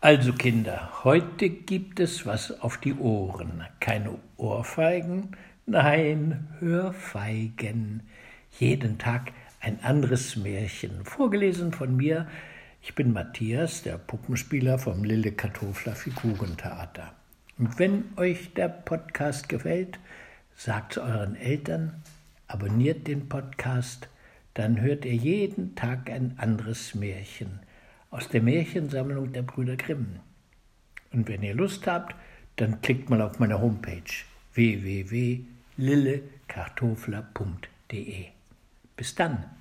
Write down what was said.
Also Kinder, heute gibt es was auf die Ohren. Keine Ohrfeigen, nein, Hörfeigen. Jeden Tag ein anderes Märchen, vorgelesen von mir. Ich bin Matthias, der Puppenspieler vom Lille Kartofler Figurentheater. Und wenn euch der Podcast gefällt, sagt euren Eltern, abonniert den Podcast, dann hört ihr jeden Tag ein anderes Märchen aus der Märchensammlung der Brüder Grimm. Und wenn ihr Lust habt, dann klickt mal auf meine Homepage www.lillekartofler.de. Bis dann!